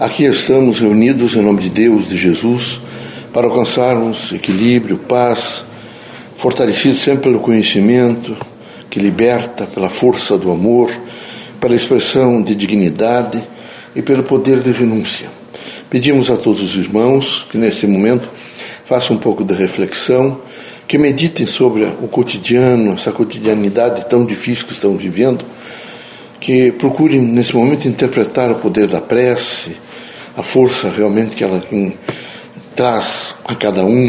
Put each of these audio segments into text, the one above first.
Aqui estamos reunidos em nome de Deus, de Jesus, para alcançarmos equilíbrio, paz, fortalecidos sempre pelo conhecimento que liberta, pela força do amor, pela expressão de dignidade e pelo poder de renúncia. Pedimos a todos os irmãos que neste momento façam um pouco de reflexão, que meditem sobre o cotidiano, essa cotidianidade tão difícil que estão vivendo, que procurem nesse momento interpretar o poder da prece, a força realmente que ela traz a cada um,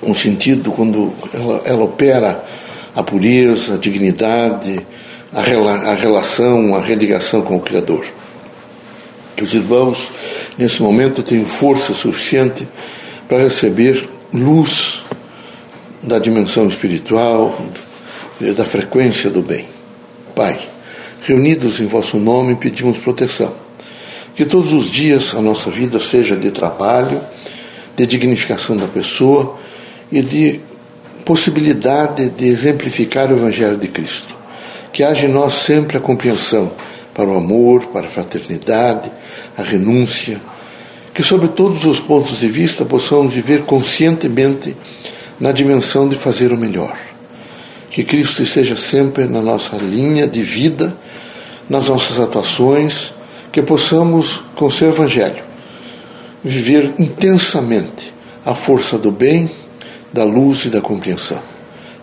um sentido quando ela, ela opera a pureza, a dignidade, a, rela, a relação, a religação com o Criador. Que os irmãos, nesse momento, tenham força suficiente para receber luz da dimensão espiritual, da frequência do bem. Pai, reunidos em vosso nome, pedimos proteção. Que todos os dias a nossa vida seja de trabalho, de dignificação da pessoa e de possibilidade de exemplificar o Evangelho de Cristo. Que haja em nós sempre a compreensão para o amor, para a fraternidade, a renúncia. Que, sob todos os pontos de vista, possamos viver conscientemente na dimensão de fazer o melhor. Que Cristo esteja sempre na nossa linha de vida, nas nossas atuações, que possamos, com o seu Evangelho, viver intensamente a força do bem, da luz e da compreensão.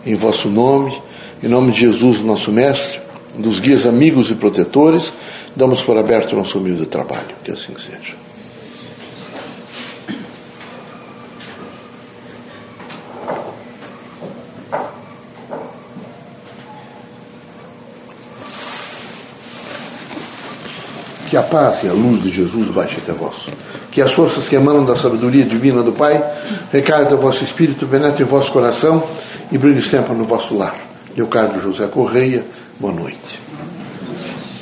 Em vosso nome, em nome de Jesus, nosso Mestre, dos guias amigos e protetores, damos por aberto o nosso humilde trabalho. Que assim seja. Que a paz e a luz de Jesus baixe até vós. Que as forças que emanam da sabedoria divina do Pai recaiam do vosso espírito, penetrem em vosso coração e brilhem sempre no vosso lar. Leocádio José Correia, boa noite.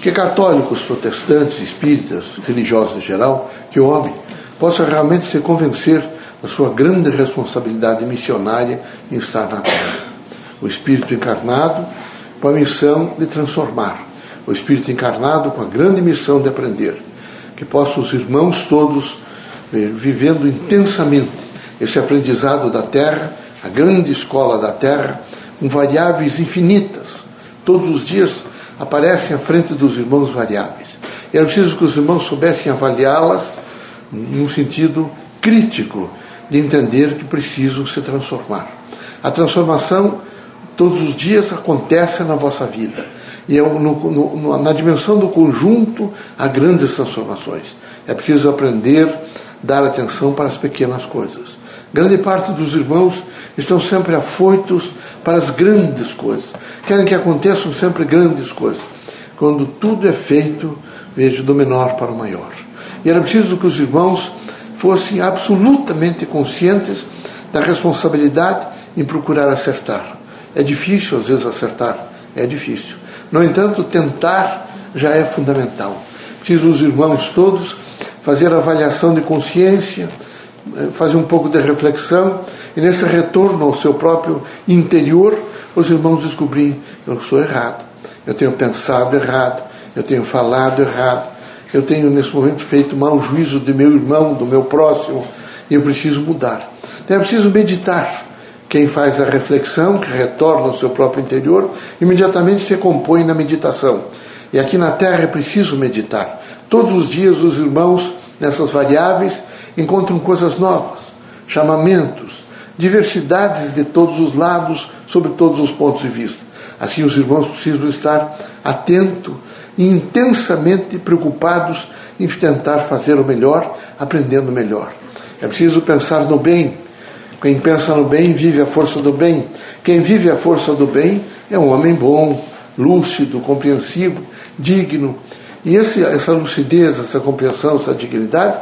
Que católicos, protestantes, espíritas, religiosos em geral, que o homem possa realmente se convencer da sua grande responsabilidade missionária em estar na Terra. O Espírito encarnado com a missão de transformar o Espírito encarnado com a grande missão de aprender. Que possam os irmãos todos vivendo intensamente esse aprendizado da Terra, a grande escola da Terra, com variáveis infinitas. Todos os dias aparecem à frente dos irmãos variáveis. E era preciso que os irmãos soubessem avaliá-las num sentido crítico, de entender que precisam se transformar. A transformação todos os dias acontece na vossa vida e é no, no, na dimensão do conjunto há grandes transformações. É preciso aprender, dar atenção para as pequenas coisas. Grande parte dos irmãos estão sempre afoitos para as grandes coisas. Querem que aconteçam sempre grandes coisas. Quando tudo é feito, vejo do menor para o maior. E era preciso que os irmãos fossem absolutamente conscientes da responsabilidade em procurar acertar. É difícil, às vezes, acertar. É difícil. No entanto, tentar já é fundamental. Preciso os irmãos todos fazer avaliação de consciência, eh, fazer um pouco de reflexão e nesse retorno ao seu próprio interior, os irmãos descobrirem eu estou errado, eu tenho pensado errado, eu tenho falado errado, eu tenho nesse momento feito mau juízo de meu irmão, do meu próximo, e eu preciso mudar. Então é preciso meditar quem faz a reflexão, que retorna ao seu próprio interior, imediatamente se compõe na meditação. E aqui na Terra é preciso meditar. Todos os dias os irmãos, nessas variáveis, encontram coisas novas, chamamentos, diversidades de todos os lados, sobre todos os pontos de vista. Assim, os irmãos precisam estar atentos e intensamente preocupados em tentar fazer o melhor, aprendendo melhor. É preciso pensar no bem, quem pensa no bem vive a força do bem. Quem vive a força do bem é um homem bom, lúcido, compreensivo, digno. E esse, essa lucidez, essa compreensão, essa dignidade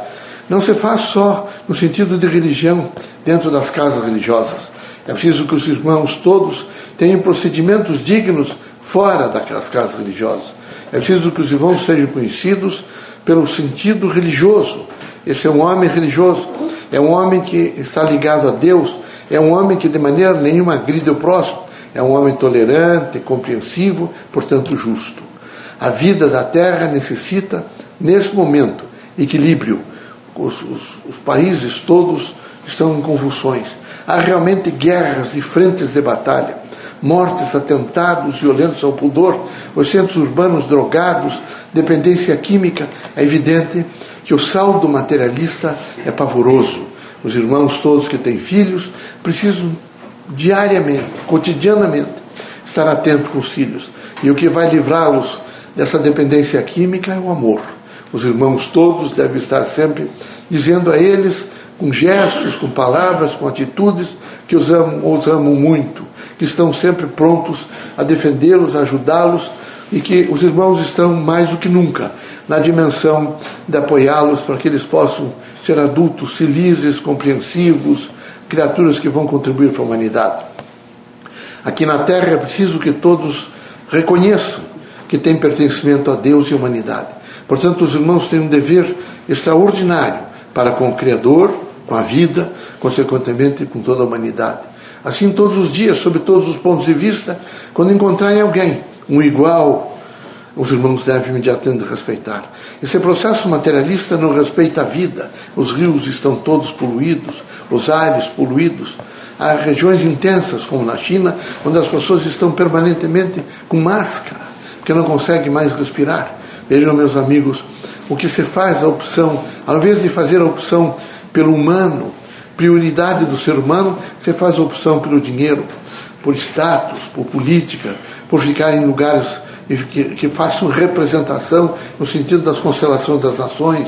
não se faz só no sentido de religião, dentro das casas religiosas. É preciso que os irmãos todos tenham procedimentos dignos fora daquelas casas religiosas. É preciso que os irmãos sejam conhecidos pelo sentido religioso. Esse é um homem religioso é um homem que está ligado a Deus, é um homem que de maneira nenhuma agride o próximo, é um homem tolerante, compreensivo, portanto justo. A vida da terra necessita, nesse momento, equilíbrio. Os, os, os países todos estão em convulsões. Há realmente guerras e frentes de batalha, mortes, atentados violentos ao pudor, os centros urbanos drogados, dependência química. É evidente que o saldo materialista é pavoroso. Os irmãos todos que têm filhos precisam diariamente, cotidianamente, estar atentos com os filhos. E o que vai livrá-los dessa dependência química é o amor. Os irmãos todos devem estar sempre dizendo a eles, com gestos, com palavras, com atitudes, que os amam, os amam muito, que estão sempre prontos a defendê-los, a ajudá-los e que os irmãos estão mais do que nunca na dimensão de apoiá-los para que eles possam ser adultos felizes, compreensivos, criaturas que vão contribuir para a humanidade. Aqui na Terra é preciso que todos reconheçam que têm pertencimento a Deus e a humanidade. Portanto, os irmãos têm um dever extraordinário para com o Criador, com a vida, consequentemente com toda a humanidade. Assim, todos os dias, sob todos os pontos de vista, quando encontrarem alguém, um igual, os irmãos devem imediatamente respeitar. Esse processo materialista não respeita a vida. Os rios estão todos poluídos, os ares poluídos. Há regiões intensas, como na China, onde as pessoas estão permanentemente com máscara, porque não conseguem mais respirar. Vejam, meus amigos, o que se faz a opção, ao invés de fazer a opção pelo humano, prioridade do ser humano, você faz a opção pelo dinheiro, por status, por política, por ficar em lugares que, que façam representação no sentido das constelações das nações.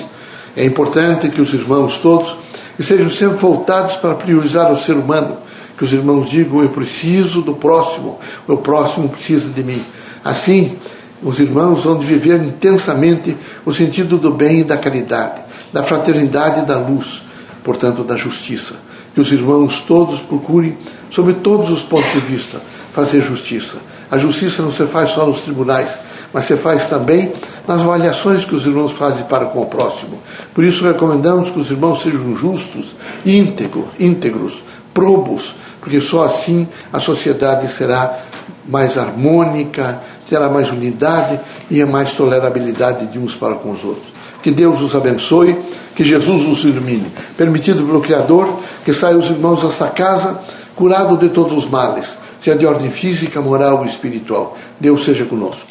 É importante que os irmãos todos sejam sempre voltados para priorizar o ser humano, que os irmãos digam: eu preciso do próximo, o próximo precisa de mim. Assim, os irmãos vão viver intensamente o sentido do bem e da caridade, da fraternidade e da luz, portanto, da justiça. Que os irmãos todos procurem, sob todos os pontos de vista, fazer justiça. A justiça não se faz só nos tribunais, mas se faz também nas avaliações que os irmãos fazem para com o próximo. Por isso recomendamos que os irmãos sejam justos, íntegros, íntegros, probos, porque só assim a sociedade será mais harmônica, terá mais unidade e mais tolerabilidade de uns para com os outros. Que Deus os abençoe, que Jesus os ilumine. Permitido pelo Criador que saiam os irmãos desta casa curados de todos os males, seja de ordem física, moral ou espiritual. Deus seja conosco.